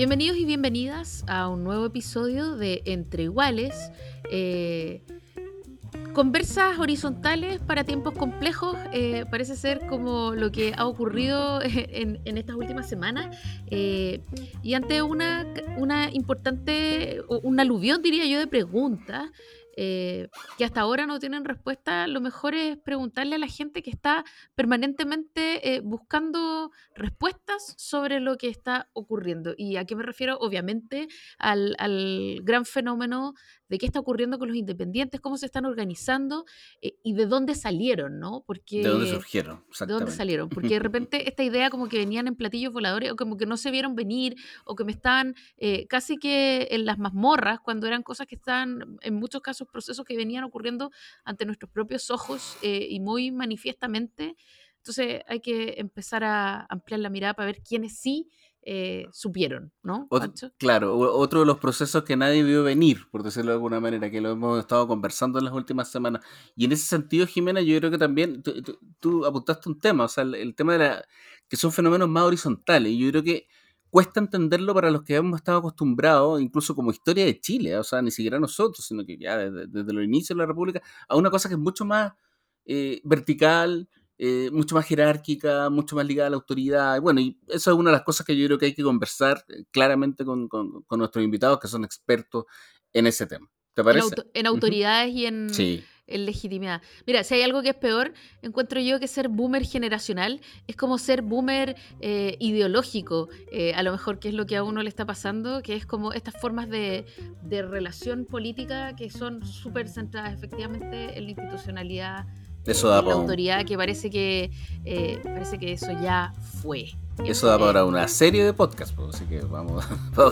Bienvenidos y bienvenidas a un nuevo episodio de Entre Iguales. Eh, conversas horizontales para tiempos complejos eh, parece ser como lo que ha ocurrido en, estas últimas semanas. Eh, y ante una, una importante, un aluvión diría yo de preguntas eh, que hasta ahora no tienen respuesta, lo mejor es preguntarle a la gente que está permanentemente eh, buscando respuestas sobre lo que está ocurriendo. ¿Y a qué me refiero? Obviamente al, al gran fenómeno de qué está ocurriendo con los independientes, cómo se están organizando eh, y de dónde salieron, ¿no? Porque, de dónde surgieron, De dónde salieron, porque de repente esta idea como que venían en platillos voladores o como que no se vieron venir o que me estaban eh, casi que en las mazmorras cuando eran cosas que estaban en muchos casos procesos que venían ocurriendo ante nuestros propios ojos eh, y muy manifiestamente. Entonces hay que empezar a ampliar la mirada para ver quiénes sí eh, supieron, ¿no? claro, otro de los procesos que nadie vio venir, por decirlo de alguna manera, que lo hemos estado conversando en las últimas semanas. Y en ese sentido, Jimena, yo creo que también tú, apuntaste un tema, o sea, el, tema de la, que son fenómenos más horizontales. Y yo creo que cuesta entenderlo para los que hemos estado acostumbrados, incluso como historia de Chile, o sea, ni siquiera nosotros, sino que ya desde, los inicios de la República, a una cosa que es mucho más eh, vertical, eh, mucho más jerárquica, mucho más ligada a la autoridad. Bueno, y eso es una de las cosas que yo creo que hay que conversar eh, claramente con, nuestros invitados que son expertos en ese tema. ¿Te parece? En, autoridades y en, legitimidad. Mira, si hay algo que es peor, encuentro yo que ser boomer generacional es como ser boomer eh, ideológico, a lo mejor que es lo que a uno le está pasando, que es como estas formas de, de relación política que son súper centradas efectivamente en la institucionalidad eso da la autoridad que parece que eh, parece que eso ya fue. Eso da para una serie de podcasts, pues, así que vamos,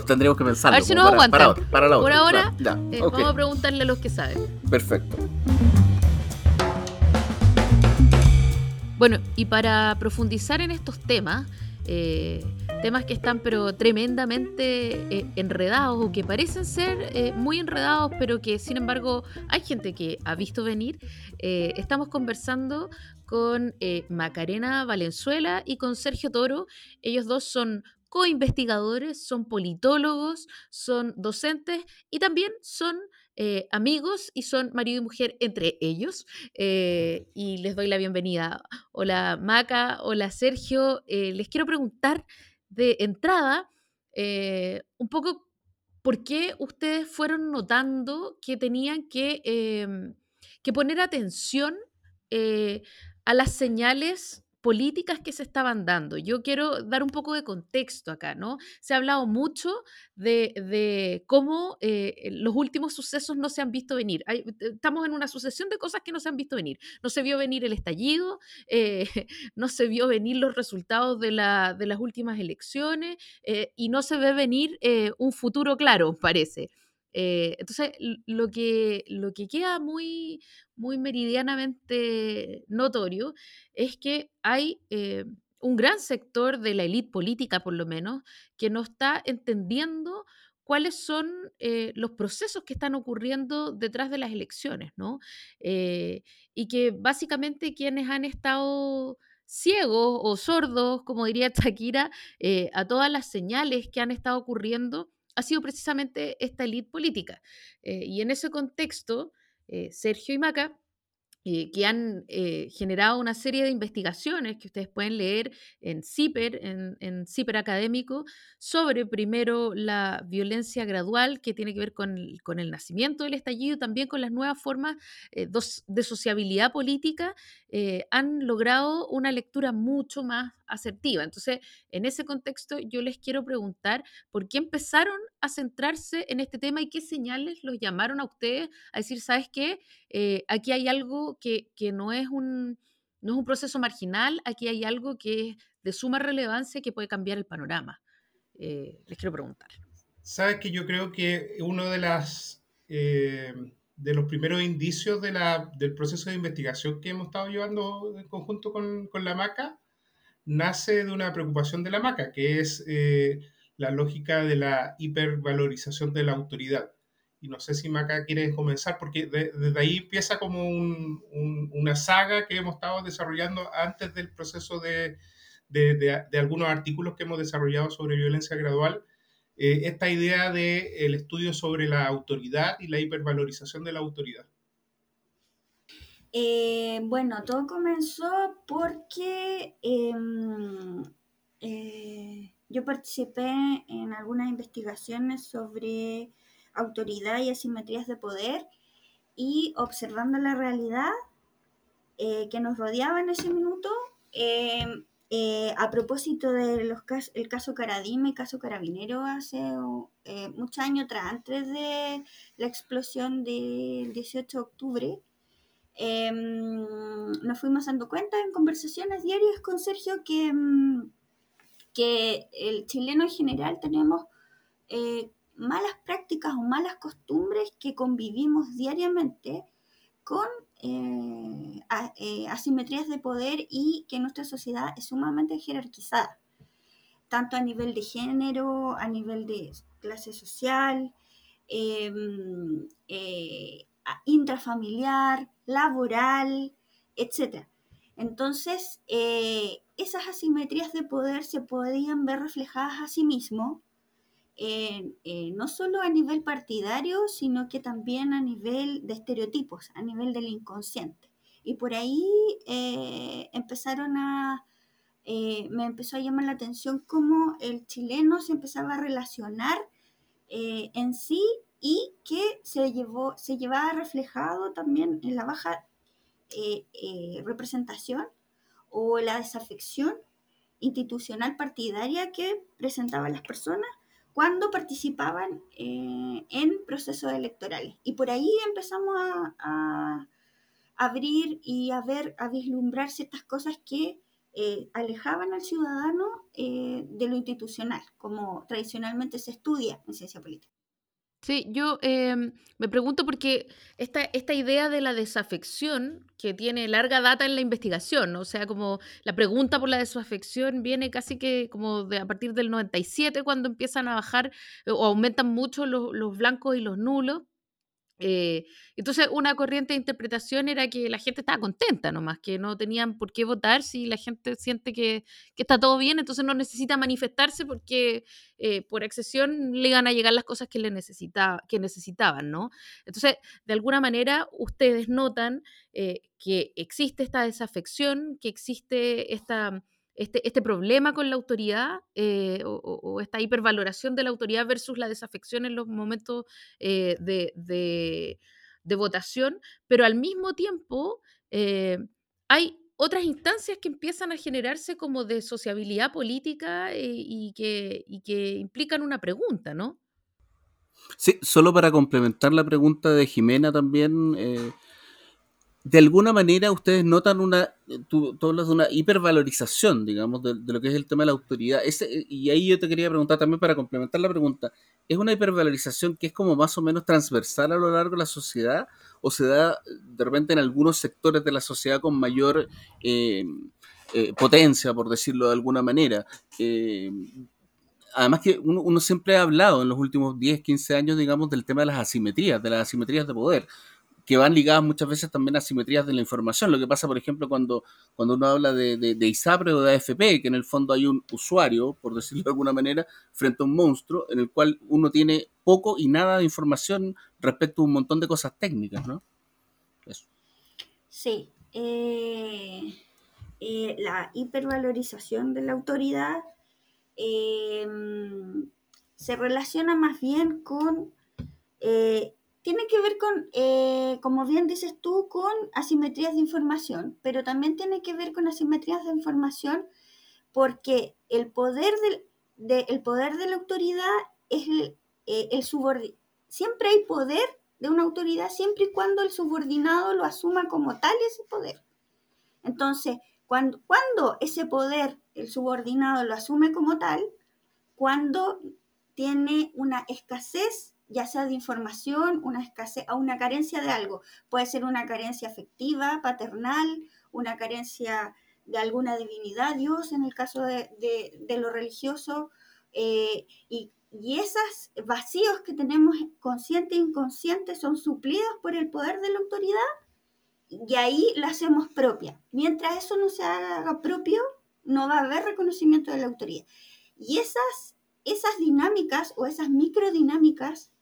tendríamos que pensarlo. A ver si nos aguantan. Para, Por ahora, eh, vamos a preguntarle a los que saben. Perfecto. Bueno, y para profundizar en estos temas, eh, temas que están pero tremendamente eh, enredados o que parecen ser eh, muy enredados, pero que sin embargo hay gente que ha visto venir. estamos conversando con Macarena Valenzuela y con Sergio Toro. Ellos dos son co-investigadores, son politólogos, son docentes y también son eh, amigos y son marido y mujer entre ellos. Eh, y les doy la bienvenida. Hola Maca, hola Sergio. Eh, les quiero preguntar de entrada un poco por qué ustedes fueron notando que tenían que, em, que poner atención a las señales políticas que se estaban dando. Yo quiero dar un poco de contexto acá, ¿no? Se ha hablado mucho de, cómo eh, los últimos sucesos no se han visto venir. estamos en una sucesión de cosas que no se han visto venir. No se vio venir el estallido, eh, no se vio venir los resultados de, las últimas elecciones eh, y no se ve venir un futuro claro, parece. Eh, entonces, lo que, lo que queda muy, muy meridianamente notorio es que hay eh, un gran sector de la élite política, por lo menos, que no está entendiendo cuáles son eh, los procesos que están ocurriendo detrás de las elecciones, ¿no? y que básicamente quienes han estado ciegos o sordos, como diría Shakira, a todas las señales que han estado ocurriendo, ha sido precisamente esta élite política. Eh, y en ese contexto, eh, Sergio y Maca eh, que han eh, generado una serie de investigaciones que ustedes pueden leer en CIPER, en, CIPER académico, sobre primero la violencia gradual que tiene que ver con el, con el nacimiento del estallido, también con las nuevas formas eh, de sociabilidad política, han logrado una lectura mucho más asertiva. Entonces, en ese contexto, yo les quiero preguntar por qué empezaron a centrarse en este tema y qué señales los llamaron a ustedes a decir, ¿sabes qué? aquí hay algo que, no, es un, no es un proceso marginal, aquí hay algo que es de suma relevancia que puede cambiar el panorama. Eh, les quiero preguntar. Sabes que yo creo que uno de las eh, de los primeros indicios de la, del proceso de investigación que hemos estado llevando en conjunto con, con la MACA nace de una preocupación de la MACA, que es eh, la lógica de la hipervalorización de la autoridad. Y no sé si Maca quiere comenzar, porque desde ahí empieza como un, una saga que hemos estado desarrollando antes del proceso de, de, de, algunos artículos que hemos desarrollado sobre violencia gradual. Eh, esta idea del el estudio sobre la autoridad y la hipervalorización de la autoridad. Eh, bueno, todo comenzó porque em, eh, yo participé en algunas investigaciones sobre autoridad y asimetrías de poder y observando la realidad eh, que nos rodeaba en ese minuto, em, a propósito del el caso Caradima y caso Carabinero hace muchos años atrás, antes de la explosión del 18 de octubre, Em, nos fuimos dando cuenta en conversaciones diarias con Sergio que, em, que el chileno en general tenemos eh, malas prácticas o malas costumbres que convivimos diariamente con eh, eh, asimetrías de poder y que nuestra sociedad es sumamente jerarquizada, tanto a nivel de género, a nivel de clase social, em, intrafamiliar, laboral, etc. Entonces, esas asimetrías de poder se podían ver reflejadas a sí mismo, eh, no solo a nivel partidario, sino que también a nivel de estereotipos, a nivel del inconsciente. Y por ahí eh, empezaron a, me empezó a llamar la atención cómo el chileno se empezaba a relacionar en sí y que se, llevó, se llevaba reflejado también en la baja eh, eh, representación o la desafección institucional partidaria que presentaban las personas cuando participaban eh, en procesos electorales. Y por ahí empezamos a, abrir y a ver, a vislumbrar ciertas cosas que alejaban al ciudadano de lo institucional, como tradicionalmente se estudia en ciencia política. Sí, yo em, me pregunto porque esta, esta idea de la desafección, que tiene larga data en la investigación, o sea, como la pregunta por la desafección viene casi que como de a partir del 97, cuando empiezan a bajar o aumentan mucho los, los blancos y los nulos. Eh, entonces, una corriente de interpretación era que la gente estaba contenta nomás, que no tenían por qué votar si la gente siente que, está todo bien, entonces no necesita manifestarse porque eh, por excesión le iban a llegar las cosas que, le necesitaba, que necesitaban, ¿no? Entonces, de alguna manera, ustedes notan eh, que existe esta desafección, que existe esta este, este, problema con la autoridad eh, o, esta hipervaloración de la autoridad versus la desafección en los momentos eh, de, votación, pero al mismo tiempo eh, hay otras instancias que empiezan a generarse como de sociabilidad política y, que, y que implican una pregunta, ¿no? Sí, solo para complementar la pregunta de Jimena también, de alguna manera ustedes notan una, tú, hablas de una hipervalorización, digamos, de, lo que es el tema de la autoridad. Y ahí yo te quería preguntar también para complementar la pregunta, ¿es una hipervalorización que es como más o menos transversal a lo largo de la sociedad o se da de repente en algunos sectores de la sociedad con mayor eh, eh, potencia, por decirlo de alguna manera? Eh, además que uno, uno, siempre ha hablado en los últimos 10, 15 años, digamos, del tema de las asimetrías, de las asimetrías de poder que van ligadas muchas veces también a simetrías de la información. Lo que pasa, por ejemplo, cuando, cuando uno habla de, de, ISAPRE o de AFP, que en el fondo hay un usuario, por decirlo de alguna manera, frente a un monstruo, en el cual uno tiene poco y nada de información respecto a un montón de cosas técnicas, ¿no? Sí. Eh, eh, la hipervalorización de la autoridad eh, se relaciona más bien con tiene que ver con, eh, como bien dices tú, con asimetrías de información, pero también tiene que ver con asimetrías de información porque el poder, de, el poder de la autoridad es el, eh, subordinado. Siempre hay poder de una autoridad siempre y cuando el subordinado lo asuma como tal ese poder. Entonces, Cuando, cuando ese poder el subordinado lo asume como tal, cuando tiene una escasez, ya sea de información, una escasez o una carencia de algo. Puede ser una carencia afectiva, paternal, una carencia de alguna divinidad, Dios en el caso de, lo religioso, eh, y, y esos vacíos que tenemos consciente e inconsciente son suplidos por el poder de la autoridad y ahí la hacemos propia. Mientras eso no se haga propio, no va a haber reconocimiento de la autoridad. Y esas, esas dinámicas o esas microdinámicas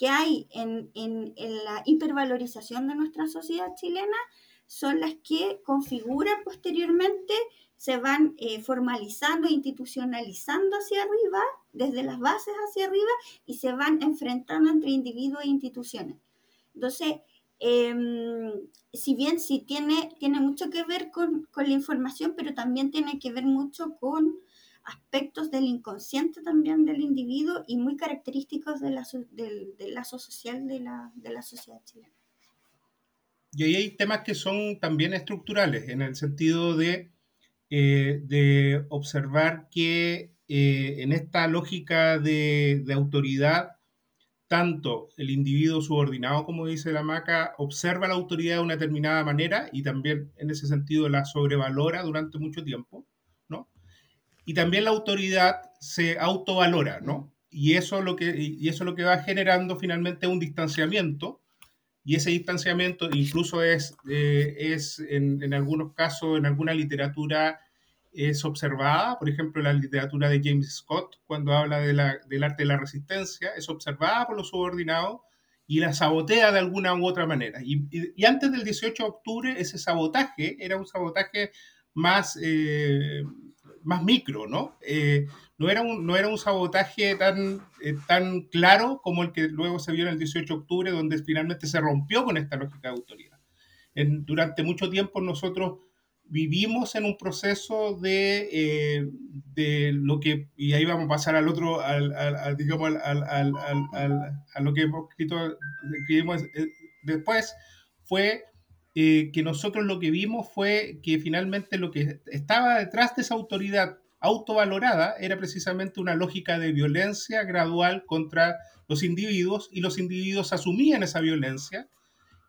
que hay en, en, en la hipervalorización de nuestra sociedad chilena son las que configuran posteriormente, se van eh, formalizando e institucionalizando hacia arriba, desde las bases hacia arriba, y se van enfrentando entre individuos e instituciones. Entonces, em, si bien sí tiene, tiene mucho que ver con, con, la información, pero también tiene que ver mucho con aspectos del inconsciente también del individuo y muy característicos de la, del, del lazo social de la, de la sociedad chilena. Y ahí hay temas que son también estructurales, en el sentido de, eh, de observar que eh, en esta lógica de, de, autoridad, tanto el individuo subordinado, como dice la maca, observa la autoridad de una determinada manera y también en ese sentido la sobrevalora durante mucho tiempo. Y también la autoridad se autovalora, ¿no? Y eso, lo que, y eso lo que va generando finalmente un distanciamiento y ese distanciamiento incluso es, eh, es en, en, algunos casos, en alguna literatura, es observada, por ejemplo, la literatura de James Scott, cuando habla de la, del arte de la resistencia, es observada por los subordinados y la sabotea de alguna u otra manera. Y, y, y antes del 18 de octubre, ese sabotaje era un sabotaje más, eh, más micro, ¿no? Eh, no era un, no era un sabotaje tan, eh, tan claro como el que luego se vio en el 18 de octubre, donde finalmente se rompió con esta lógica de autoridad. Durante mucho tiempo nosotros vivimos en un proceso de, eh, de, lo que, y ahí vamos a pasar al otro, al, al, digamos, al, a lo que hemos escrito, escribimos después, fue eh, que nosotros lo que vimos fue que finalmente lo que estaba detrás de esa autoridad autovalorada era precisamente una lógica de violencia gradual contra los individuos y los individuos asumían esa violencia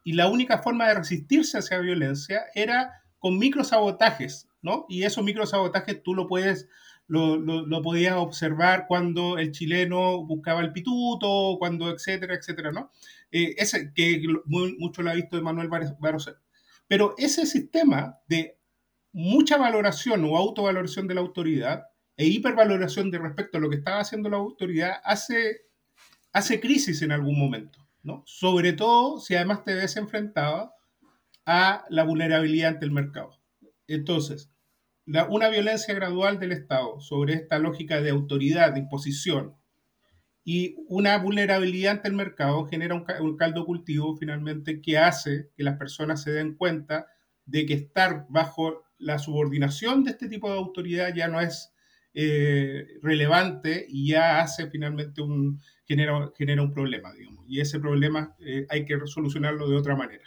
y la única forma de resistirse a esa violencia era con microsabotajes, ¿no? Y esos microsabotajes tú lo puedes, lo, lo, podías observar cuando el chileno buscaba el pituto, cuando etcétera, etcétera, ¿no? Eh, ese que mucho lo ha visto Manuel Barroso. Pero ese sistema de mucha valoración o autovaloración de la autoridad e hipervaloración de respecto a lo que estaba haciendo la autoridad hace, hace crisis en algún momento, ¿no? Sobre todo si además te ves enfrentado a la vulnerabilidad ante el mercado. Entonces, la, una violencia gradual del Estado sobre esta lógica de autoridad, de imposición, y una vulnerabilidad ante el mercado genera un, un caldo cultivo finalmente que hace que las personas se den cuenta de que estar bajo la subordinación de este tipo de autoridad ya no es eh, relevante y ya hace finalmente un, genera, genera un problema, digamos. Y ese problema eh, hay que solucionarlo de otra manera.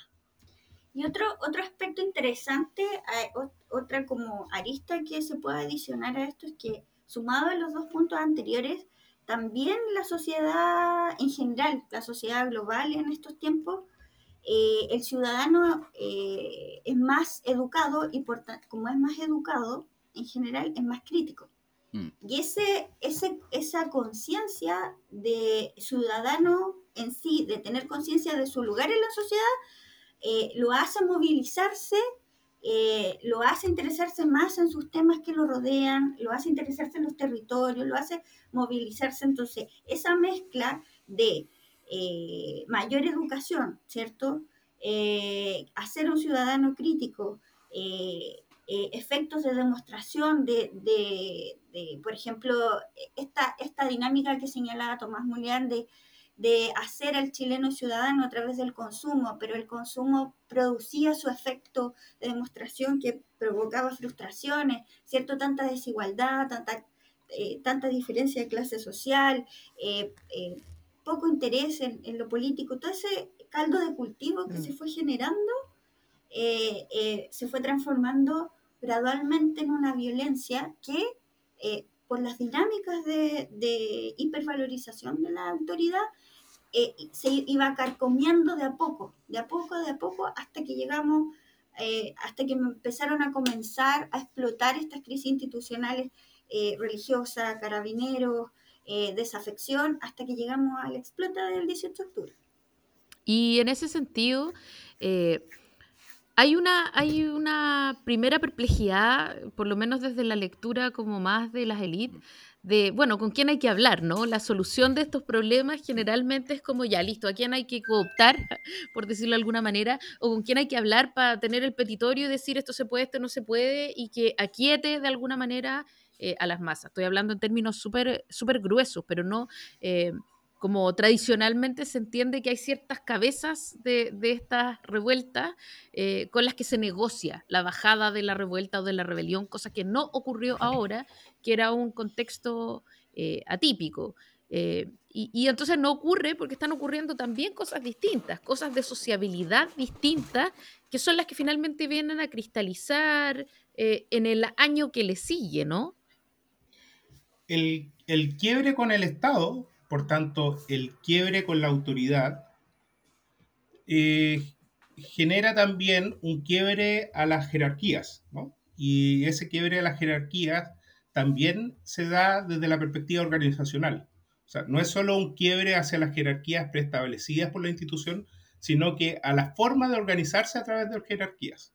Y otro, otro aspecto interesante, eh, otra como arista que se puede adicionar a esto es que sumado a los dos puntos anteriores, también la sociedad en general, la sociedad global en estos tiempos, eh, el ciudadano eh, es más educado y por como es más educado, en general es más crítico. Mm. Y ese, ese, esa conciencia de ciudadano en sí, de tener conciencia de su lugar en la sociedad, eh, lo hace movilizarse, eh, lo hace interesarse más en sus temas que lo rodean, lo hace interesarse en los territorios, lo hace movilizarse. Entonces, esa mezcla de eh, mayor educación, ¿cierto? Hacer un ciudadano crítico, efectos de demostración de, de, de, por ejemplo, esta, esta dinámica que señalaba Tomás Mulián de, de hacer al chileno ciudadano a través del consumo, pero el consumo producía su efecto de demostración que provocaba frustraciones, ¿cierto? Tanta desigualdad, tanta, eh, tanta diferencia de clase social, eh, eh, poco interés en, en, lo político, todo ese caldo de cultivo que mm. se fue generando, eh, eh, se fue transformando gradualmente en una violencia que eh, por las dinámicas de, de, hipervalorización de la autoridad eh, se iba carcomiendo de a poco, de a poco, de a poco, hasta que llegamos, eh, hasta que empezaron a comenzar a explotar estas crisis institucionales eh, religiosas, carabineros, eh, desafección, hasta que llegamos al explota del 18 de octubre. Y en ese sentido, hay una, hay una primera perplejidad, por lo menos desde la lectura como más de las élites, de, bueno, con quién hay que hablar, ¿no? La solución de estos problemas generalmente es como, ya, listo, a quién hay que cooptar, por decirlo de alguna manera, o con quién hay que hablar para tener el petitorio y decir esto se puede, esto no se puede, y que aquiete de alguna manera eh, a las masas. Estoy hablando en términos súper super gruesos, pero no... Eh, como tradicionalmente se entiende que hay ciertas cabezas de, de estas revueltas eh, con las que se negocia la bajada de la revuelta o de la rebelión, cosa que no ocurrió ahora, que era un contexto eh, atípico. Eh, y, y, entonces no ocurre porque están ocurriendo también cosas distintas, cosas de sociabilidad distintas, que son las que finalmente vienen a cristalizar en el año que le sigue, ¿no? El, el quiebre con el Estado por tanto, el quiebre con la autoridad eh, genera también un quiebre a las jerarquías, ¿no? Y ese quiebre a las jerarquías también se da desde la perspectiva organizacional. O sea, no es solo un quiebre hacia las jerarquías preestablecidas por la institución, sino que a la forma de organizarse a través de las jerarquías.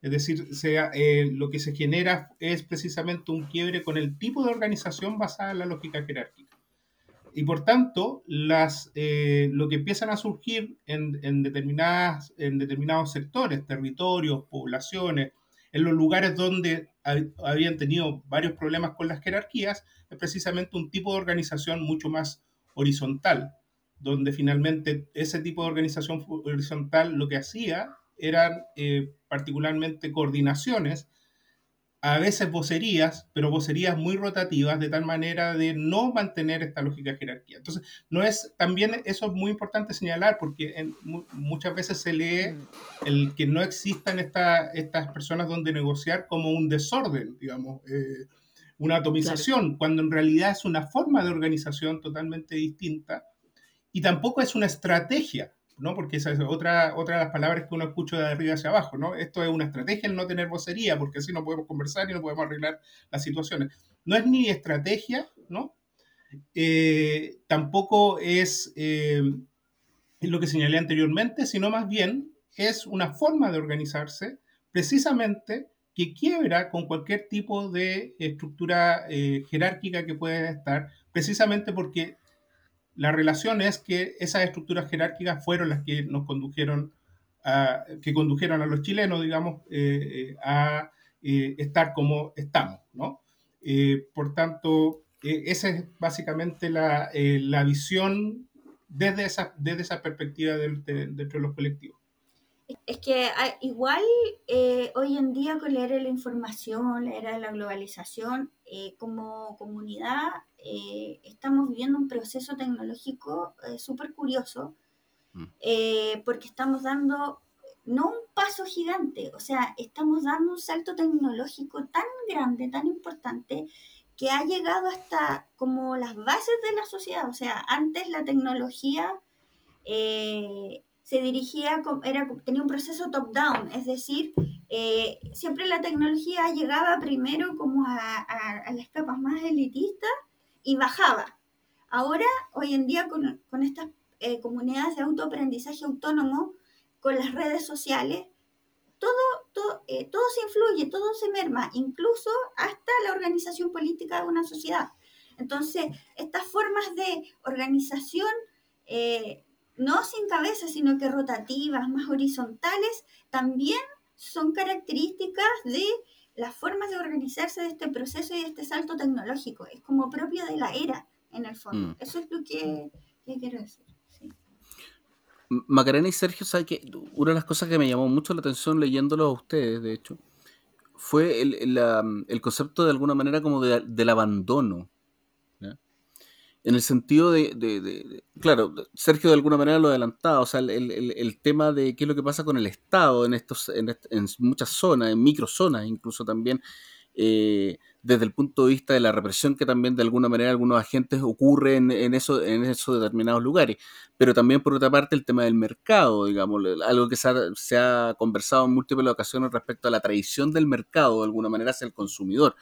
Es decir, eh, lo que se genera es precisamente un quiebre con el tipo de organización basada en la lógica jerárquica. Y por tanto, las, eh, lo que empiezan a surgir en, en, determinadas, en determinados sectores, territorios, poblaciones, en los lugares donde habían tenido varios problemas con las jerarquías, es precisamente un tipo de organización mucho más horizontal, donde finalmente ese tipo de organización horizontal lo que hacía eran eh, particularmente coordinaciones a veces vocerías, pero vocerías muy rotativas, de tal manera de no mantener esta lógica de jerarquía. Entonces, no es, también eso es muy importante señalar, porque en, muchas veces se lee mm. el que no existan esta, estas personas donde negociar como un desorden, digamos, eh, una atomización, claro. cuando en realidad es una forma de organización totalmente distinta y tampoco es una estrategia. ¿No? Porque esa es otra, otra de las palabras que uno escucha de arriba hacia abajo, ¿no? Esto es una estrategia el no tener vocería, porque así no podemos conversar y no podemos arreglar las situaciones. No es ni estrategia, ¿no? Eh, tampoco es eh, lo que señalé anteriormente, sino más bien es una forma de organizarse precisamente que quiebra con cualquier tipo de estructura eh, jerárquica que pueda estar, precisamente porque la relación es que esas estructuras jerárquicas fueron las que nos condujeron a, que condujeron a los chilenos, digamos, eh, a eh, estar como estamos, ¿no? Eh, por tanto, esa es básicamente la, la visión desde esa, desde esa perspectiva de, de, dentro de los colectivos. Es que ah, igual eh, hoy en día con la era de la información, era de la globalización, eh, como comunidad eh, estamos viviendo un proceso tecnológico súper curioso, mm. porque estamos dando no un paso gigante, o sea, estamos dando un salto tecnológico tan grande, tan importante, que ha llegado hasta como las bases de la sociedad. O sea, antes la tecnología eh, se dirigía, era, tenía un proceso top-down, es decir, eh, siempre la tecnología llegaba primero como a, las capas más elitistas y bajaba. Ahora, hoy en día, con, estas eh, comunidades de autoaprendizaje autónomo, con las redes sociales, todo, todo, eh, todo se influye, todo se merma, incluso hasta la organización política de una sociedad. Entonces, estas formas de organización no sin cabeza, sino que rotativas, más horizontales, también son características de las formas de organizarse de este proceso y de este salto tecnológico. Es como propio de la era, en el fondo. Mm. Eso es lo que, que quiero decir. Sí. Macarena y Sergio, ¿sabe que una de las cosas que me llamó mucho la atención leyéndolo a ustedes, de hecho, fue el, el, el concepto de alguna manera como de, del abandono. En el sentido de, claro, Sergio de alguna manera lo adelantaba, o sea, el, tema de qué es lo que pasa con el Estado en, estos, en, muchas zonas, en microzonas incluso también, eh, desde el punto de vista de la represión que también de alguna manera algunos agentes ocurren en, eso, en esos determinados lugares, pero también por otra parte el tema del mercado, digamos, algo que se ha, se ha conversado en múltiples ocasiones respecto a la tradición del mercado de alguna manera hacia el consumidor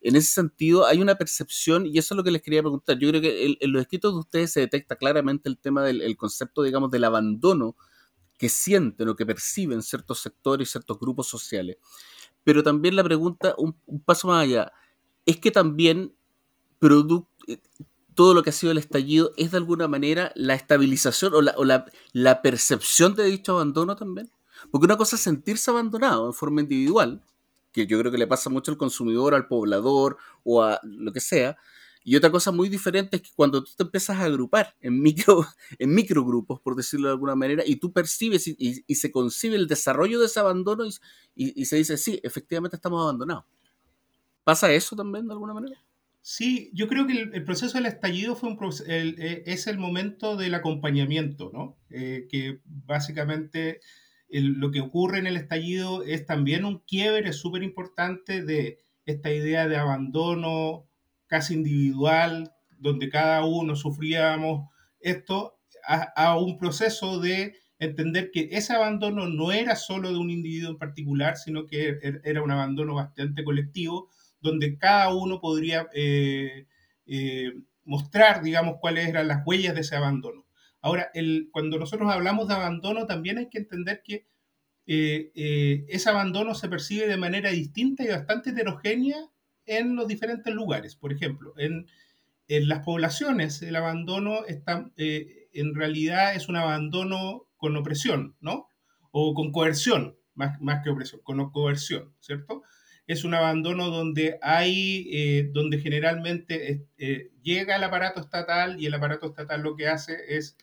en ese sentido hay una percepción, y eso es lo que les quería preguntar, yo creo que en, los escritos de ustedes se detecta claramente el tema del concepto, digamos, del abandono que sienten o que perciben ciertos sectores y ciertos grupos sociales. Pero también la pregunta, un, paso más allá, es que también eh, todo lo que ha sido el estallido es de alguna manera la estabilización o, la, la percepción de dicho abandono también. Porque una cosa es sentirse abandonado en forma individual, que yo creo que le pasa mucho al consumidor, al poblador o a lo que sea. Y otra cosa muy diferente es que cuando tú te empiezas a agrupar en micro, en microgrupos, por decirlo de alguna manera, y tú percibes y, se concibe el desarrollo de ese abandono y, se dice, sí, efectivamente estamos abandonados. ¿Pasa eso también de alguna manera? Sí, yo creo que el, proceso del estallido fue un eh, es el momento del acompañamiento, ¿no? Eh, que básicamente lo que ocurre en el estallido es también un quiebre súper importante de esta idea de abandono casi individual, donde cada uno sufríamos esto, a, un proceso de entender que ese abandono no era solo de un individuo en particular, sino que er, er, era un abandono bastante colectivo, donde cada uno podría eh, eh, mostrar, digamos, cuáles eran las huellas de ese abandono. Ahora, cuando nosotros hablamos de abandono, también hay que entender que eh, eh, ese abandono se percibe de manera distinta y bastante heterogénea en los diferentes lugares. Por ejemplo, en, las poblaciones el abandono está, eh, en realidad es un abandono con opresión, ¿no? O con coerción, más, más que opresión, con coerción, ¿cierto? Es un abandono donde hay, donde generalmente llega el aparato estatal y el aparato estatal lo que hace es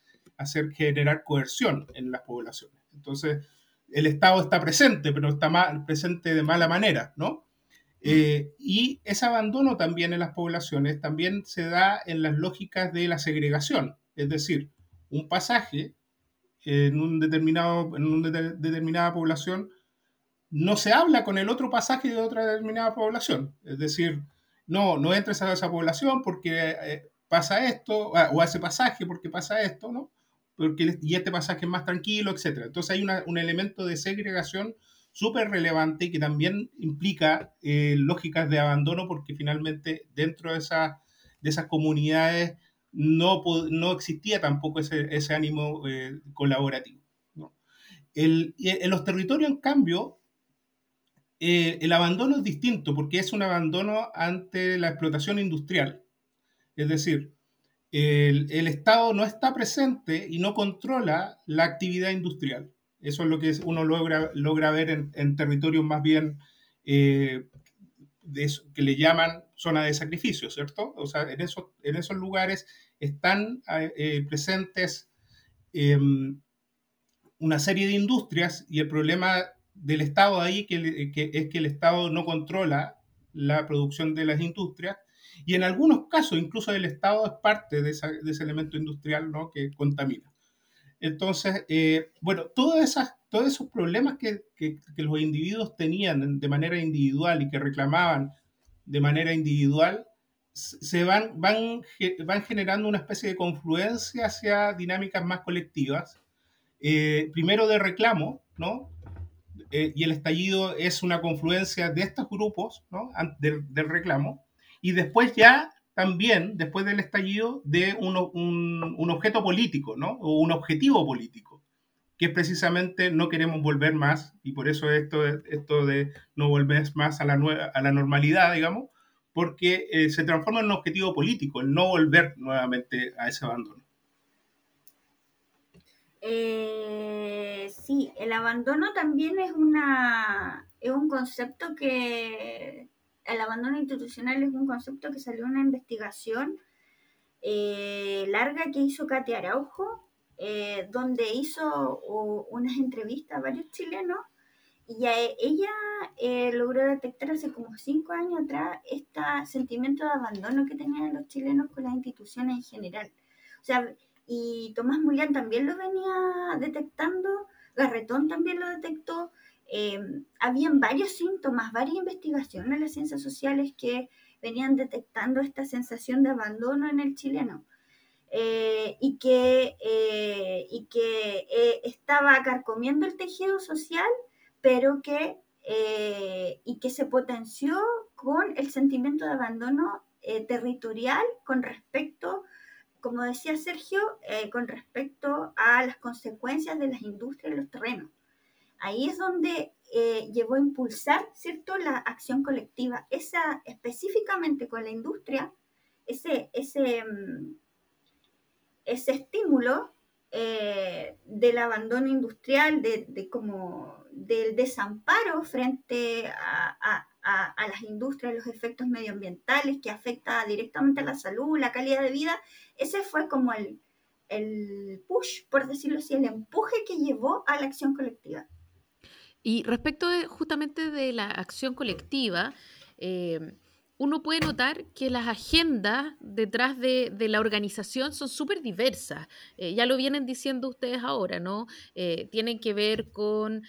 hacer generar coerción en las poblaciones. Entonces, el Estado está presente, pero está mal, presente de mala manera, ¿no? Eh, y ese abandono también en las poblaciones también se da en las lógicas de la segregación, es decir, un pasaje en, un determinado, en una determinada población no se habla con el otro pasaje de otra determinada población, es decir, no, no entres a esa población porque eh, pasa esto, o a ese pasaje porque pasa esto, ¿no? Porque, y este pasaje es más tranquilo, etc. Entonces hay un elemento de segregación súper relevante que también implica eh, lógicas de abandono porque finalmente dentro de, esa, de esas comunidades no, no existía tampoco ese, ese ánimo eh, colaborativo. El, en los territorios, en cambio, eh, el abandono es distinto porque es un abandono ante la explotación industrial. Es decir, el, Estado no está presente y no controla la actividad industrial. Eso es lo que uno logra, logra ver en, territorios más bien eh, que le llaman zona de sacrificio, ¿cierto? O sea, en esos, en esos lugares están eh, presentes em, una serie de industrias y el problema del Estado ahí que es que el Estado no controla la producción de las industrias y en algunos casos, incluso el Estado es parte de, ese elemento industrial ¿no? que contamina. Entonces, eh, bueno, todas esas, todos esos problemas que, que, los individuos tenían de manera individual y que reclamaban de manera individual, se van, van, van generando una especie de confluencia hacia dinámicas más colectivas. Eh, primero de reclamo, ¿no? Eh, y el estallido es una confluencia de estos grupos, ¿no? del, del reclamo y después ya también, después del estallido, de un, un, objeto político, ¿no? O un objetivo político, que es precisamente no queremos volver más, y por eso esto, esto de no volver más a la, nueva, a la normalidad, digamos, porque eh, se transforma en un objetivo político, el no volver nuevamente a ese abandono. Eh, sí, el abandono también es, una, es un concepto que el abandono institucional es un concepto que salió en una investigación eh, larga que hizo Katia Araujo, eh, donde hizo unas entrevistas a varios chilenos y ella eh, logró detectar hace como cinco años atrás este sentimiento de abandono que tenían los chilenos con las instituciones en general. O sea, y Tomás Mulián también lo venía detectando, Garretón también lo detectó. Eh, habían varios síntomas, varias investigaciones en las ciencias sociales que venían detectando esta sensación de abandono en el chileno. Eh, y que, y que estaba carcomiendo el tejido social pero que, eh, y que se potenció con el sentimiento de abandono eh, territorial con respecto, como decía Sergio, eh, con respecto a las consecuencias de las industrias y los terrenos. Ahí es donde llevó a impulsar, ¿cierto?, la acción colectiva, esa específicamente con la industria, ese, mm, estímulo del abandono industrial, de, como del desamparo frente a, las industrias, los efectos medioambientales que afecta directamente a la salud, la calidad de vida, ese fue como el, push, por decirlo así, el empuje que llevó a la acción colectiva. Y respecto justamente de la acción colectiva, eh, uno puede notar que las agendas detrás de, la organización son súper diversas. Eh, ya lo vienen diciendo ustedes ahora, ¿no? Eh, tienen que ver con,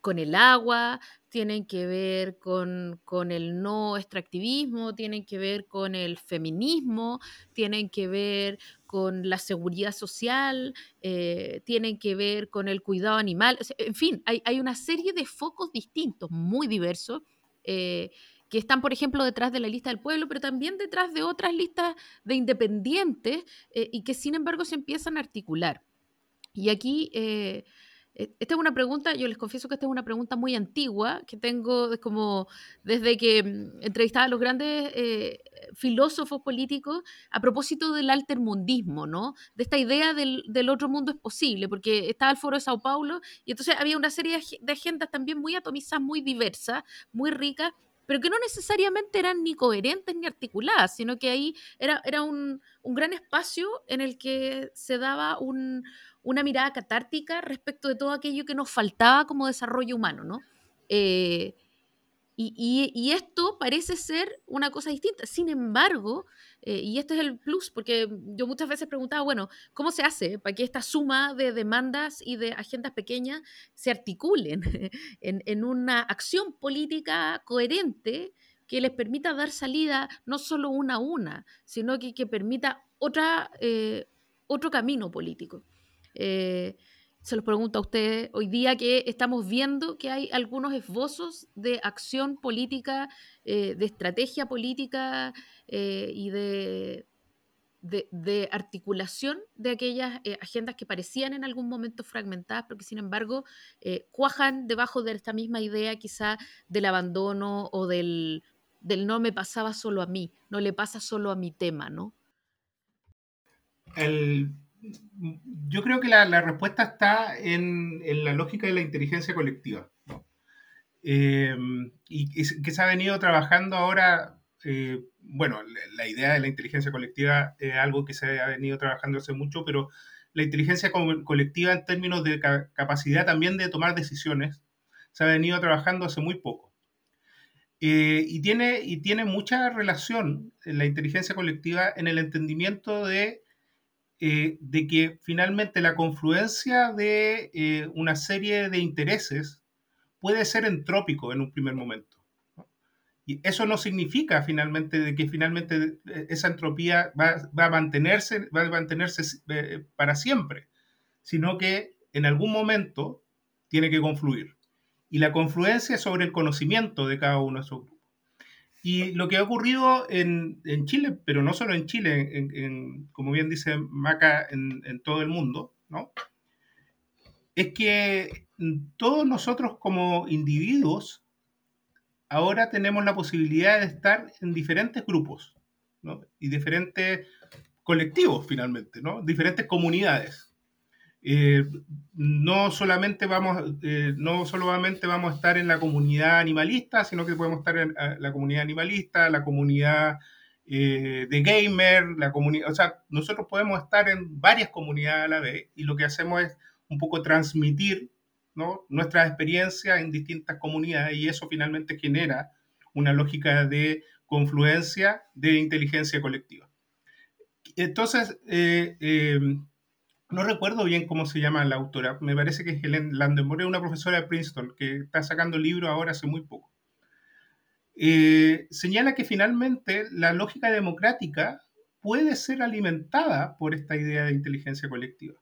con, el agua, tienen que ver con, con, el no extractivismo, tienen que ver con el feminismo, tienen que ver con la seguridad social, eh, tienen que ver con el cuidado animal. en fin, hay, hay, una serie de focos distintos, muy diversos que están, por ejemplo, detrás de la lista del pueblo, pero también detrás de otras listas de independientes eh, y que sin embargo se empiezan a articular. Y aquí, eh, esta es una pregunta, yo les confieso que esta es una pregunta muy antigua, que tengo como desde que mm, entrevistaba a los grandes eh, filósofos políticos a propósito del altermundismo, ¿no? De esta idea del, otro mundo es posible, porque estaba el foro de Sao Paulo y entonces había una serie de agendas también muy atomizadas, muy diversas, muy ricas, pero que no necesariamente eran ni coherentes ni articuladas, sino que ahí era, era un, gran espacio en el que se daba una mirada catártica respecto de todo aquello que nos faltaba como desarrollo humano, ¿no? Eh, y, esto parece ser una cosa distinta. Sin embargo, eh, y este es el plus, porque yo muchas veces preguntaba, bueno, ¿cómo se hace para que esta suma de demandas y de agendas pequeñas se articulen en, una acción política coherente que les permita dar salida no solo una a una, sino que, permita eh, otro camino político? Eh, se los pregunto a ustedes, hoy día que estamos viendo que hay algunos esbozos de acción política, eh, de estrategia política eh, y de, de, articulación de aquellas agendas que parecían en algún momento fragmentadas, pero que sin embargo cuajan debajo de esta misma idea quizá del abandono o del, del no me pasaba solo a mí, no le pasa solo a mi tema, ¿no? Yo creo que la, respuesta está en, la lógica de la inteligencia colectiva. Eh, y que se ha venido trabajando ahora, eh, bueno, la, idea de la inteligencia colectiva es algo que se ha venido trabajando hace mucho, pero la inteligencia colectiva en términos de capacidad también de tomar decisiones se ha venido trabajando hace muy poco. Eh, y, tiene, y tiene mucha relación la inteligencia colectiva en el entendimiento de eh, de que finalmente la confluencia de eh, una serie de intereses puede ser entrópico en un primer momento. Y eso no significa finalmente de que finalmente eh, esa entropía va, a mantenerse, va mantenerse para siempre, sino que en algún momento tiene que confluir. Y la confluencia sobre el conocimiento de cada uno de esos grupos. Y lo que ha ocurrido en, Chile, pero no solo en Chile, como bien dice Maca, en, todo el mundo, ¿no? es que todos nosotros como individuos ahora tenemos la posibilidad de estar en diferentes grupos y diferentes colectivos finalmente, ¿no? diferentes comunidades. Eh, no solamente vamos, eh, no solamente vamos a estar en la comunidad animalista, sino que podemos estar en eh, la comunidad animalista, la comunidad de gamer, la comunidad, o sea, nosotros podemos estar en varias comunidades a la vez y lo que hacemos es un poco transmitir ¿no? nuestras experiencias en distintas comunidades y eso finalmente genera una lógica de confluencia de inteligencia colectiva. Entonces, no recuerdo bien cómo se llama la autora, me parece que es Helen Landenborg, una profesora de Princeton que está sacando libro ahora hace muy poco. Eh, señala que finalmente la lógica democrática puede ser alimentada por esta idea de inteligencia colectiva.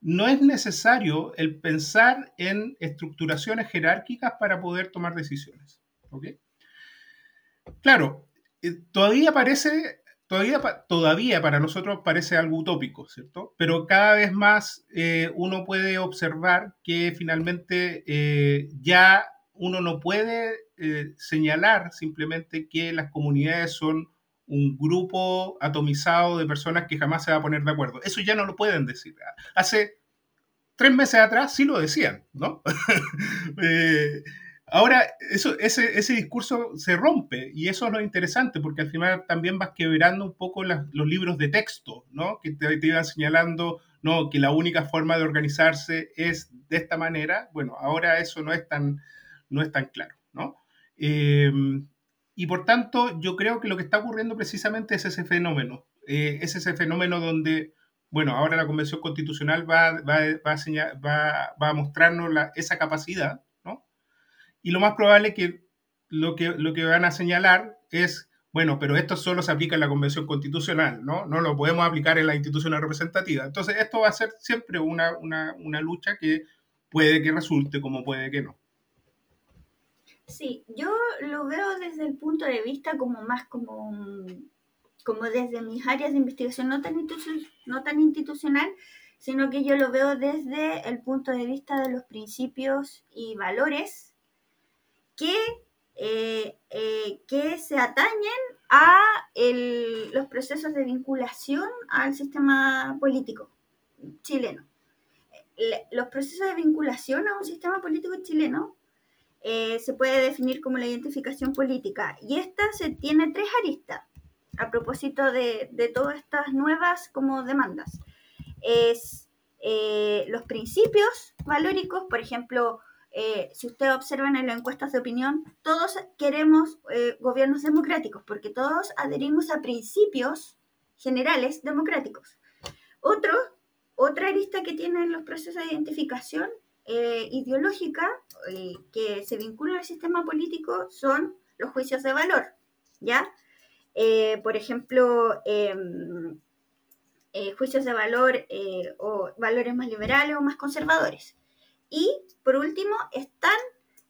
No es necesario el pensar en estructuraciones jerárquicas para poder tomar decisiones. Claro, eh, todavía parece, todavía, todavía para nosotros parece algo utópico, ¿cierto? Pero cada vez más eh, uno puede observar que finalmente eh, ya uno no puede señalar simplemente que las comunidades son un grupo atomizado de personas que jamás se va a poner de acuerdo. Eso ya no lo pueden decir. Hace tres meses atrás sí lo decían, ¿no? Eh, ahora, eso, ese, ese, discurso se rompe y eso es lo interesante porque al final también vas quebrando un poco los libros de texto, ¿no? Que te, iban señalando, ¿no? Que la única forma de organizarse es de esta manera. Bueno, ahora eso no es tan, no es tan claro, ¿no? Eh, y por tanto, yo creo que lo que está ocurriendo precisamente es ese fenómeno. Eh, es ese fenómeno donde, bueno, ahora la Convención Constitucional va, va, va, va a mostrarnos esa capacidad. Y lo más probable es que lo, que lo que van a señalar es, bueno, pero esto solo se aplica en la Convención Constitucional, ¿no? No lo podemos aplicar en la instituciones representativa. Entonces, esto va a ser siempre una, una, una lucha que puede que resulte como puede que no. Sí, yo lo veo desde el punto de vista como más como, como desde mis áreas de investigación no tan, no tan institucional, sino que yo lo veo desde el punto de vista de los principios y valores que, eh, eh, que se atañen a los procesos de vinculación al sistema político chileno. Los procesos de vinculación a un sistema político chileno eh, se puede definir como la identificación política. Y esta se tiene tres aristas a propósito de, de todas estas nuevas como demandas. Es eh, los principios valóricos, por ejemplo, eh, si ustedes observan en las encuestas de opinión, todos queremos gobiernos democráticos porque todos adherimos a principios generales democráticos. Otro, otra arista que tienen los procesos de identificación eh, ideológica eh, que se vincula al sistema político son los juicios de valor, ¿ya? Eh, por ejemplo, em, juicios de valor o valores más liberales o más conservadores. Y por último están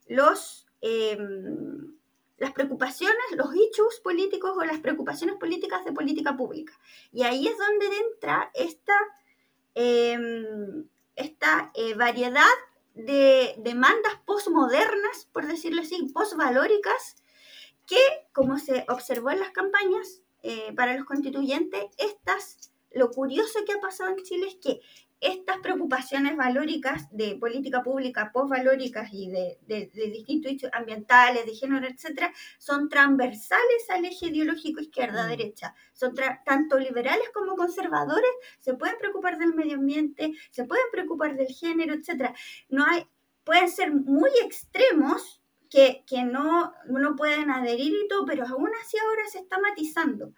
los, em, las preocupaciones, los issues políticos o las preocupaciones políticas de política pública. Y ahí es donde entra esta em, esta eh, variedad de demandas postmodernas, por decirlo así, postvalóricas, que, como se observó en las campañas eh, para los constituyentes, estas, lo curioso que ha pasado en Chile es que estas preocupaciones valóricas de política pública, postvalóricas y de, de, distintos hechos ambientales, de género, etcétera, son transversales al eje ideológico izquierda-derecha. Son tanto liberales como conservadores, se pueden preocupar del medio ambiente, se pueden preocupar del género, etcétera. No hay, pueden ser muy extremos que, que no, no pueden adherir y todo, pero aún así ahora se está matizando.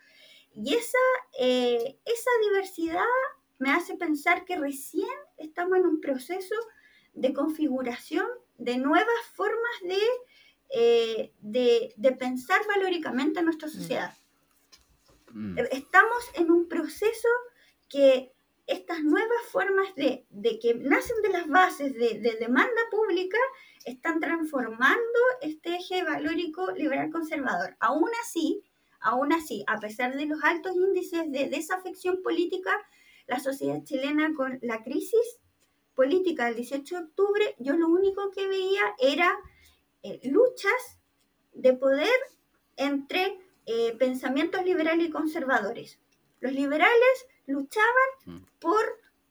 Y esa, eh, esa diversidad me hace pensar que recién estamos en un proceso de configuración de nuevas formas de, eh, de, pensar valóricamente en nuestra mm. sociedad. Mm. Estamos en un proceso que estas nuevas formas de, que nacen de las bases de, de, demanda pública están transformando este eje valórico liberal conservador. Aún así, aún así, a pesar de los altos índices de desafección política, la sociedad chilena con la crisis política del 18 de octubre, yo lo único que veía era eh, luchas de poder entre eh, pensamientos liberales y conservadores. Los liberales luchaban mm. por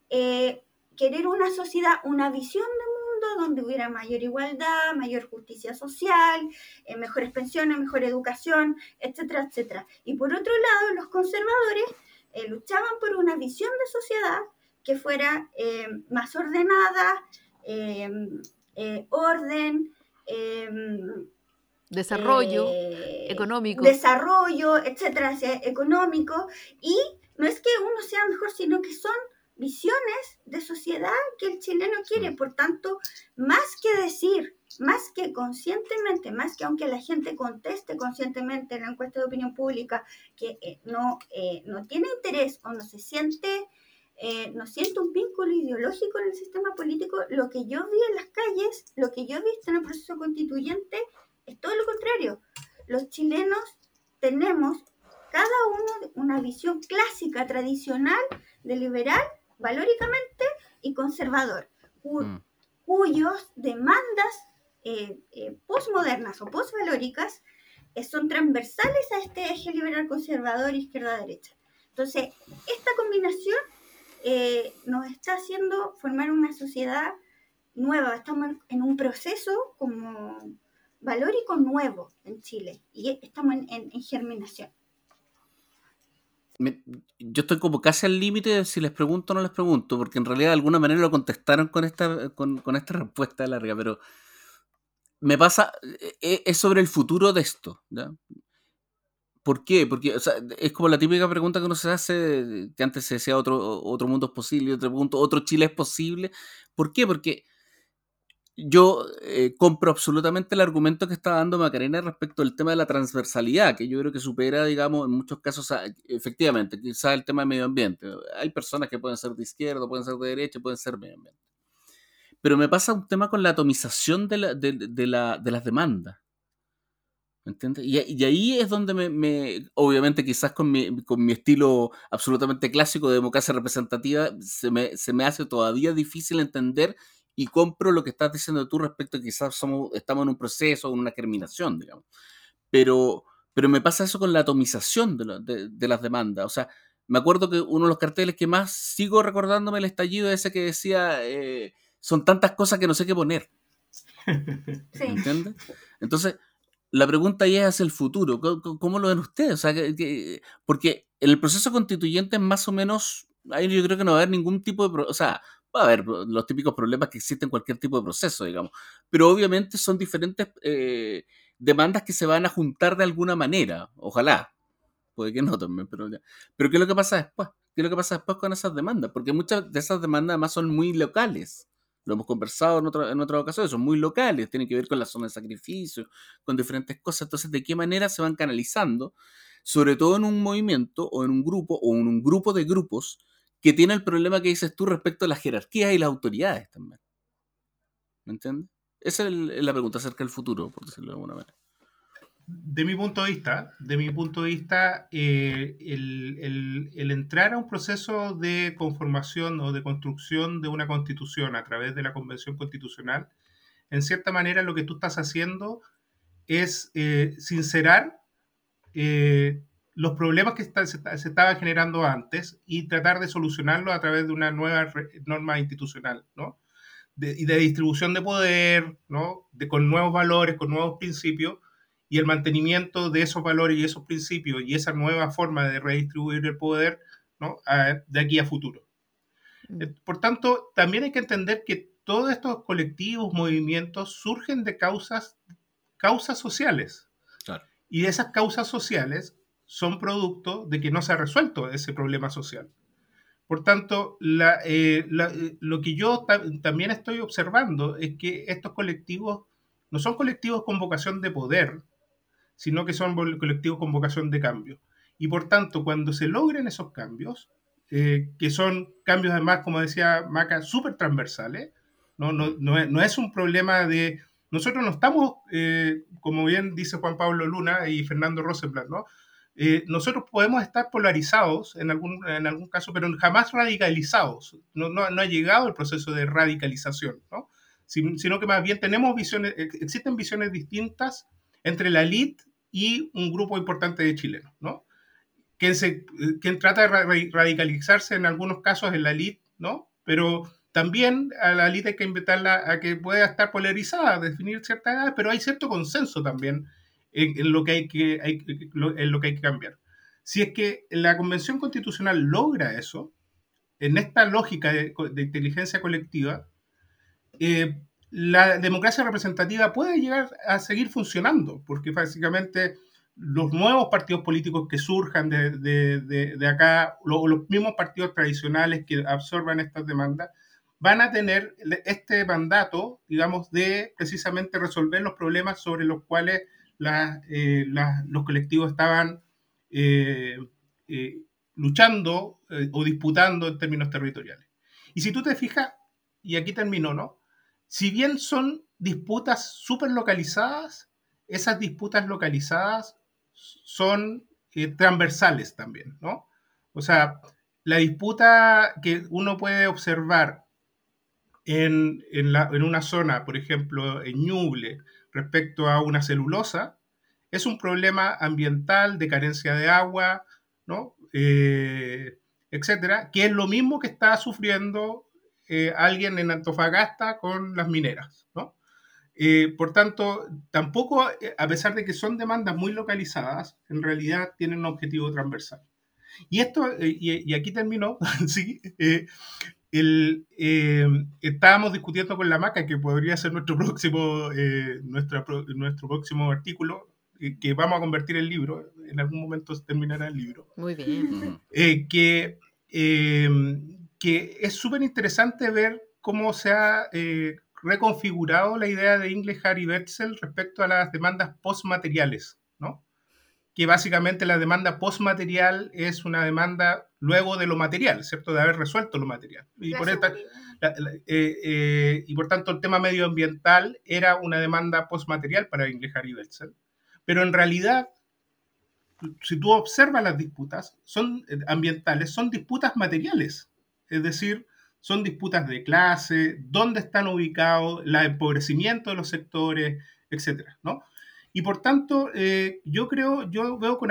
eh, querer una sociedad, una visión de mundo donde hubiera mayor igualdad, mayor justicia social, mejores pensiones, mejor educación, etcétera, etcétera. Y por otro lado, los conservadores eh, luchaban por una visión de sociedad que fuera eh, más ordenada, eh, orden, desarrollo económico. desarrollo, etcétera, económico, y no es que uno sea mejor, sino que son visiones de sociedad que el chileno quiere. Por tanto, más que decir, más que conscientemente, más que aunque la gente conteste conscientemente en la encuesta de opinión pública que eh, no, eh, no tiene interés o no se siente, eh, no siente un vínculo ideológico en el sistema político, lo que yo vi en las calles, lo que yo he visto en el proceso constituyente, es todo lo contrario. Los chilenos tenemos cada uno una visión clásica, tradicional, de liberal valóricamente y conservador, mm. cuyos demandas eh, eh, postmodernas o postvalóricas eh, son transversales a este eje liberal conservador izquierda-derecha. Entonces, esta combinación nos está haciendo formar una sociedad nueva. Estamos en un proceso como valórico nuevo en Chile y estamos en germinación yo estoy como casi al límite de si les pregunto o no les pregunto, porque en realidad de alguna manera lo contestaron con esta, con, esta respuesta larga, pero me pasa, e, e, es sobre el futuro de esto. ¿ya? ¿Por qué? Porque es como la típica pregunta que uno se hace, que antes se decía otro, otro mundo es posible, otro, punto, otro Chile es posible. ¿Por qué? Porque yo eh, compro absolutamente el argumento que está dando Macarena respecto al tema de la transversalidad, que yo creo que supera, digamos, en muchos casos, efectivamente, quizás el tema del medio ambiente. Hay personas que pueden ser de izquierda, pueden ser de derecha, pueden ser medio ambiente. Pero me pasa un tema con la atomización de, la, de, la, de las demandas. ¿Me entiendes? Y, ahí es donde me, obviamente quizás con mi, con mi, estilo absolutamente clásico de democracia representativa, se me, se me hace todavía difícil entender y compro lo que estás diciendo tú respecto a que quizás somos, estamos en un proceso, en una germinación, digamos. Pero, pero me pasa eso con la atomización de, las demandas. O sea, me acuerdo que uno de los carteles que más sigo recordándome el estallido es ese que decía, eh, son tantas cosas que no sé qué poner. Sí. ¿Entiendes? Entonces, la pregunta ya es hacia el futuro. ¿Cómo, lo ven ustedes? O sea, que, porque en el proceso constituyente es más o menos, ahí yo creo que no va a haber ningún tipo de... O sea, va a haber los típicos problemas que existen en cualquier tipo de proceso, digamos. Pero obviamente son diferentes eh, demandas que se van a juntar de alguna manera. Ojalá. Puede que no también, pero ya. Pero ¿qué es lo que pasa después? ¿Qué es lo que pasa después con esas demandas? Porque muchas de esas demandas además son muy locales. Lo hemos conversado en, otra, en otra ocasión, son muy locales, tienen que ver con la zona de sacrificio, con diferentes cosas. Entonces, ¿de qué manera se van canalizando? Sobre todo en un movimiento o en un grupo o en un grupo de grupos que tiene el problema que dices tú respecto a las jerarquías y las autoridades también. ¿Me entiendes? Esa es la pregunta acerca del futuro, por decirlo de alguna manera. De mi punto de vista, de mi punto de vista, eh, el, el, entrar a un proceso de conformación o de construcción de una constitución a través de la Convención Constitucional, en cierta manera lo que tú estás haciendo es eh, sincerar eh, los problemas que se, estaban generando antes y tratar de solucionarlos a través de una nueva norma institucional, ¿no? y de distribución de poder, ¿no? De, con nuevos valores, con nuevos principios, y el mantenimiento de esos valores y esos principios y esa nueva forma de redistribuir el poder, ¿no? de aquí a futuro. Mm. Eh, por tanto, también hay que entender que todos estos colectivos, movimientos, surgen de causas, causas sociales. Y esas causas sociales son producto de que no se ha resuelto ese problema social. Por tanto, eh, eh, lo que yo también estoy observando es que estos colectivos no son colectivos con vocación de poder, sino que son colectivos con vocación de cambio. Y por tanto, cuando se logren esos cambios, eh, que son cambios además, como decía Maca, súper transversales, no, no, no, es un problema de... Nosotros no estamos, como bien dice Juan Pablo Luna y Fernando Rosenblatt, ¿no? Eh, nosotros podemos estar polarizados en algún, en algún caso, pero jamás radicalizados. No, no, no ha llegado el proceso de radicalización, ¿no? sino que más bien tenemos visiones, existen visiones distintas entre la elite y un grupo importante de chilenos, ¿no? Quien, se, quien trata de radicalizarse en algunos casos es la elite, ¿no? Pero también a la elite hay que invitarla a que pueda estar polarizada, definir ciertas edades, pero hay cierto consenso también en, lo que hay que, en lo que hay que cambiar. Si es que la Convención Constitucional logra eso, en esta lógica de, inteligencia colectiva, eh, la democracia representativa puede llegar a seguir funcionando, porque básicamente los nuevos partidos políticos que surjan de, acá, o los mismos partidos tradicionales que absorban estas demandas, van a tener este mandato, digamos, de precisamente resolver los problemas sobre los cuales eh, los colectivos estaban eh, eh, luchando o disputando en términos territoriales. Y si tú te fijas, y aquí termino, ¿no? Si bien son disputas súper localizadas, esas disputas localizadas son transversales también, ¿no? O sea, la disputa que uno puede observar en, una zona, por ejemplo, en Ñuble, respecto a una celulosa, es un problema ambiental de carencia de agua, ¿no? Eh, etcétera, que es lo mismo que está sufriendo eh, alguien en Antofagasta con las mineras, ¿no? Eh, por tanto, tampoco, a pesar de que son demandas muy localizadas, en realidad tienen un objetivo transversal. Y esto, y, y, aquí terminó, sí, el, eh, estábamos discutiendo con la maca, que podría ser nuestro próximo, eh, nuestro próximo artículo, eh, que vamos a convertir en libro, en algún momento terminará el libro. Muy bien. que, que es súper interesante ver cómo se ha reconfigurado la idea de Ingle Harry Betzel respecto a las demandas postmateriales, ¿no? que básicamente la demanda postmaterial es una demanda luego de lo material, ¿cierto? De haber resuelto lo material. Y por, esta, eh, eh, y por tanto el tema medioambiental era una demanda postmaterial para Inglejar y Betzel. Pero en realidad, si tú observas las disputas son eh, ambientales, son disputas materiales. Es decir, son disputas de clase, dónde están ubicados, el empobrecimiento de los sectores, etcétera, ¿no? Y por tanto, eh, yo creo, yo veo con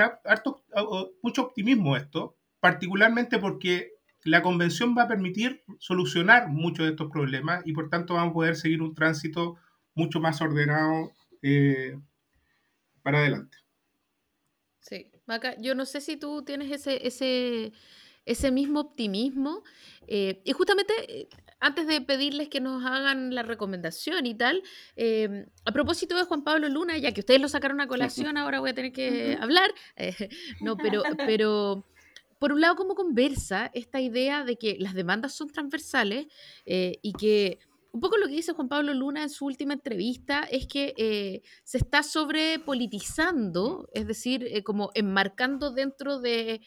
mucho optimismo esto, particularmente porque la convención va a permitir solucionar muchos de estos problemas y por tanto vamos a poder seguir un tránsito mucho más ordenado eh, para adelante. Sí, Maca, yo no sé si tú tienes ese, ese mismo optimismo. Eh, y justamente antes de pedirles que nos hagan la recomendación y tal, em, a propósito de Juan Pablo Luna, ya que ustedes lo sacaron a colación, ahora voy a tener que hablar. Eh, no, pero, pero por un lado, ¿cómo conversa esta idea de que las demandas son transversales eh, y que un poco lo que dice Juan Pablo Luna en su última entrevista es que eh, se está sobrepolitizando, es decir, como enmarcando dentro de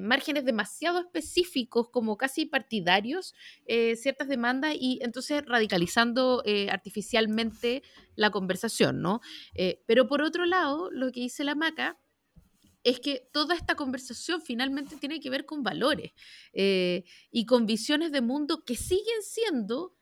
márgenes demasiado específicos, como casi partidarios, eh, ciertas demandas y entonces radicalizando eh, artificialmente la conversación, ¿no? Eh, pero por otro lado, lo que dice la Maca es que toda esta conversación finalmente tiene que ver con valores y con visiones de mundo que siguen siendo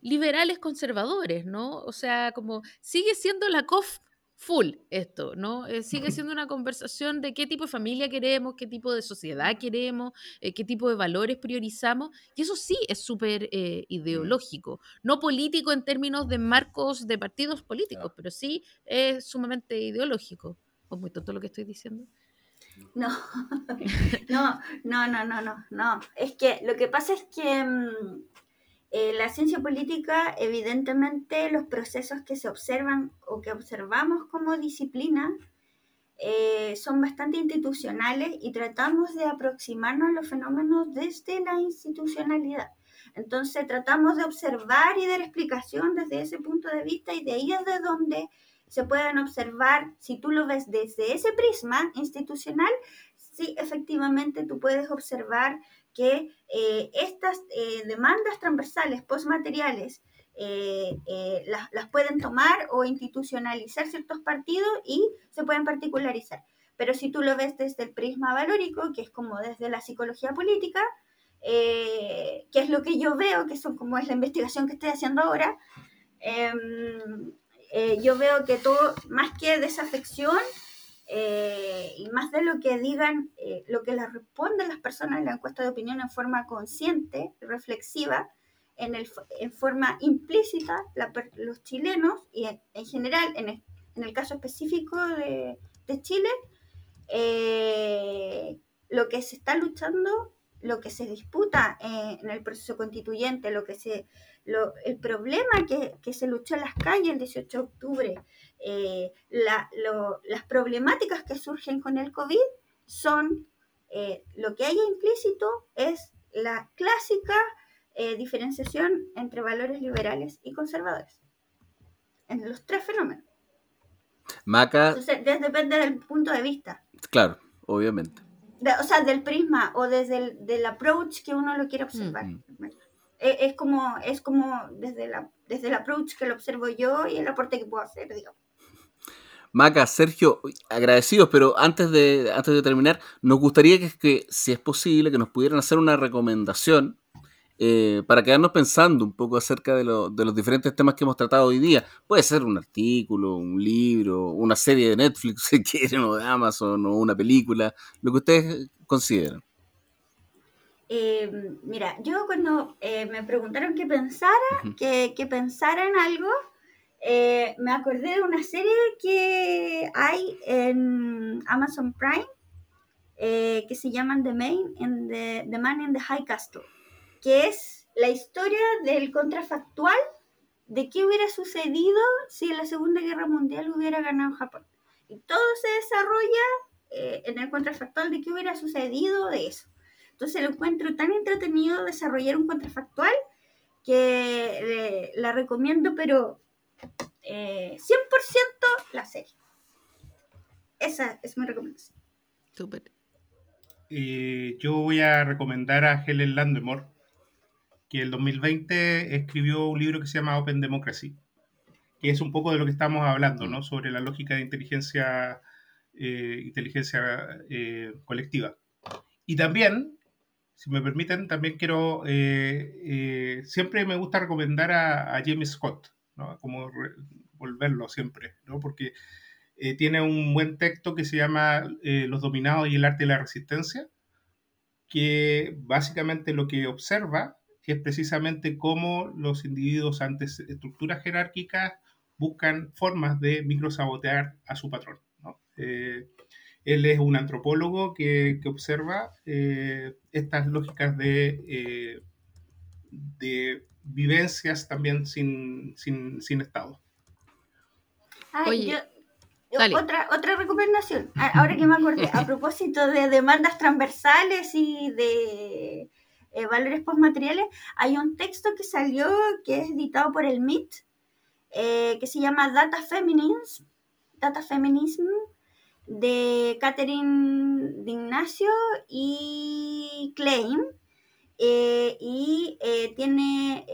liberales conservadores, ¿no? O sea, como sigue siendo la COF full esto, ¿no? Eh, sigue siendo una conversación de qué tipo de familia queremos, qué tipo de sociedad queremos, eh, qué tipo de valores priorizamos, y eso sí es súper eh, ideológico, no político en términos de marcos de partidos políticos, pero sí es sumamente ideológico. ¿O muy tonto lo que estoy diciendo? No, no, no, no, no, no, no. Es que lo que pasa es que mm, eh, la ciencia política, evidentemente, los procesos que se observan o que observamos como disciplina eh, son bastante institucionales y tratamos de aproximarnos a los fenómenos desde la institucionalidad. Entonces tratamos de observar y dar explicación desde ese punto de vista y de ahí es de donde se pueden observar, si tú lo ves desde ese prisma institucional, sí, efectivamente tú puedes observar que eh, estas eh, demandas transversales postmateriales eh, las, pueden tomar o institucionalizar ciertos partidos y se pueden particularizar. Pero si tú lo ves desde el prisma valórico, que es como desde la psicología política, que es lo que yo veo, que son como es la investigación que estoy haciendo ahora, em, yo veo que todo, más que desafección, eh, y más de lo que digan, eh, lo que les responden las personas en la encuesta de opinión en forma consciente, reflexiva, en, el, en forma implícita, los chilenos y en, general, en el, en el, caso específico de, de Chile, eh, lo que se está luchando lo que se disputa en el proceso constituyente, lo que se, lo, el problema que, que, se luchó en las calles el 18 de octubre, eh, la, lo, las problemáticas que surgen con el COVID son, eh, lo que hay implícito es la clásica eh, diferenciación entre valores liberales y conservadores, en los tres fenómenos. Maca. Entonces, depende del punto de vista. Claro, obviamente. De, o sea, del prisma o desde el del approach que uno lo quiere observar. Mm -hmm. Es, es, como, es como desde, la, desde el approach que lo observo yo y el aporte que puedo hacer, digamos. Maca, Sergio, agradecidos, pero antes de, antes de terminar, nos gustaría que, que, si es posible, que nos pudieran hacer una recomendación eh, para quedarnos pensando un poco acerca de, lo, de, los diferentes temas que hemos tratado hoy día. Puede ser un artículo, un libro, una serie de Netflix, si quieren, o de Amazon, o una película, lo que ustedes consideren. Eh, mira, yo cuando eh, me preguntaron que pensara, uh -huh. que, que, pensara en algo, eh, me acordé de una serie que hay en Amazon Prime eh, que se llama The, Main in the, the Man in the High Castle, que es la historia del contrafactual de qué hubiera sucedido si en la Segunda Guerra Mundial hubiera ganado Japón. Y todo se desarrolla eh, en el contrafactual de qué hubiera sucedido de eso. Entonces lo encuentro tan entretenido desarrollar un contrafactual que eh, la recomiendo, pero eh, 100% la serie. Esa es mi recomendación. Súper. Eh, yo voy a recomendar a Helen Landemore, que el 2020 escribió un libro que se llama Open Democracy, que es un poco de lo que estamos hablando, ¿no? Sobre la lógica de inteligencia, eh, inteligencia eh, colectiva. Y también, si me permiten, también quiero, eh, siempre me gusta recomendar a, a James Scott, ¿no? Como re, volverlo siempre, ¿no? Porque tiene un buen texto que se llama Los dominados y el arte de la resistencia, que básicamente lo que observa es precisamente cómo los individuos ante estructuras jerárquicas buscan formas de microsabotear a su patrón. ¿no? Él es un antropólogo que, que observa eh, estas lógicas de, eh, de, vivencias también sin, sin, sin Estado. Ay, Oye. Yo, otra, otra recomendación, ahora que me acordé, a propósito de demandas transversales y de eh, valores postmateriales, hay un texto que salió, que es editado por el MIT, eh, que se llama Data Feminism, Data Feminism, de Catherine D'Ignacio y Klein, eh, y eh, tiene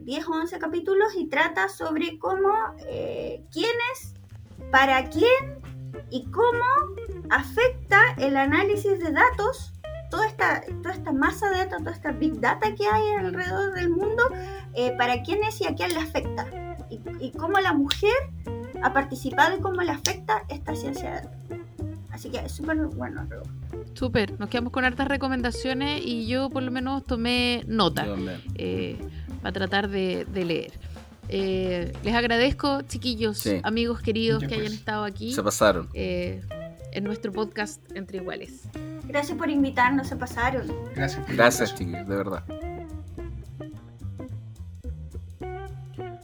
10 o 11 capítulos y trata sobre cómo, quiénes, para quién y cómo afecta el análisis de datos toda esta, toda esta masa de datos, toda esta big data que hay alrededor del mundo, eh, para quién es y a quién le afecta. Y, cómo la mujer ha participado y cómo le afecta esta ciencia de datos. Así que es súper bueno. Súper, nos quedamos con hartas recomendaciones y yo por lo menos tomé nota eh, para tratar de, de leer. Eh, les agradezco, chiquillos, sí. amigos queridos que pues. hayan estado aquí. Se pasaron. Eh, en nuestro podcast Entre Iguales. Gracias por invitarnos, se pasaron. Gracias. Gracias, chiquillos, de verdad.